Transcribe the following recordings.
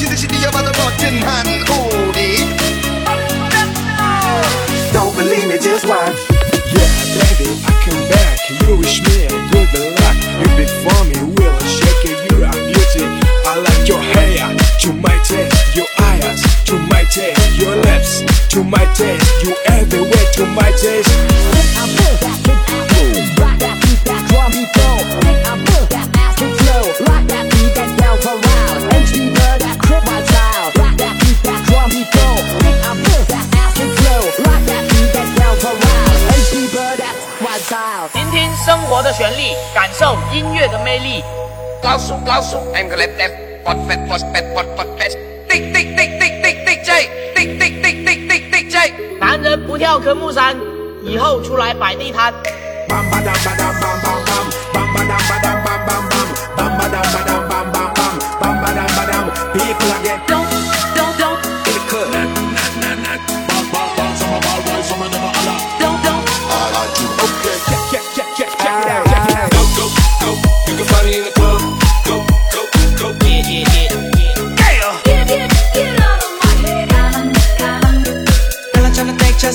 반드시 뛰어봐도 멋진 한 우리 Don't believe me, just watch. Yeah, baby, I come back. You wish me good luck. You be for me, will shake it. You are beauty. I like your hair. To my taste, your eyes. To my taste, your lips. To my taste, you everywhere. To my taste. 活的旋律，感受音乐的魅力。老鼠老鼠，I'm gonna let them pot pot pot pot pot pot fat。滴滴滴滴滴滴 J，滴滴滴滴滴滴 J。男人不跳科目三，以后出来摆地摊。Bam badam badam bam bam bam. Bam badam badam bam bam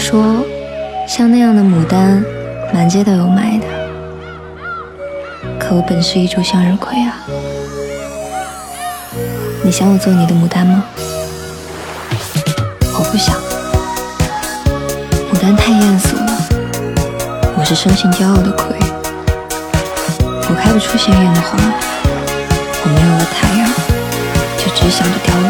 说，像那样的牡丹，满街都有卖的。可我本是一株向日葵啊！你想我做你的牡丹吗？我不想，牡丹太艳俗了。我是生性骄傲的葵，我开不出鲜艳的花。我没有了太阳，就只想着凋零。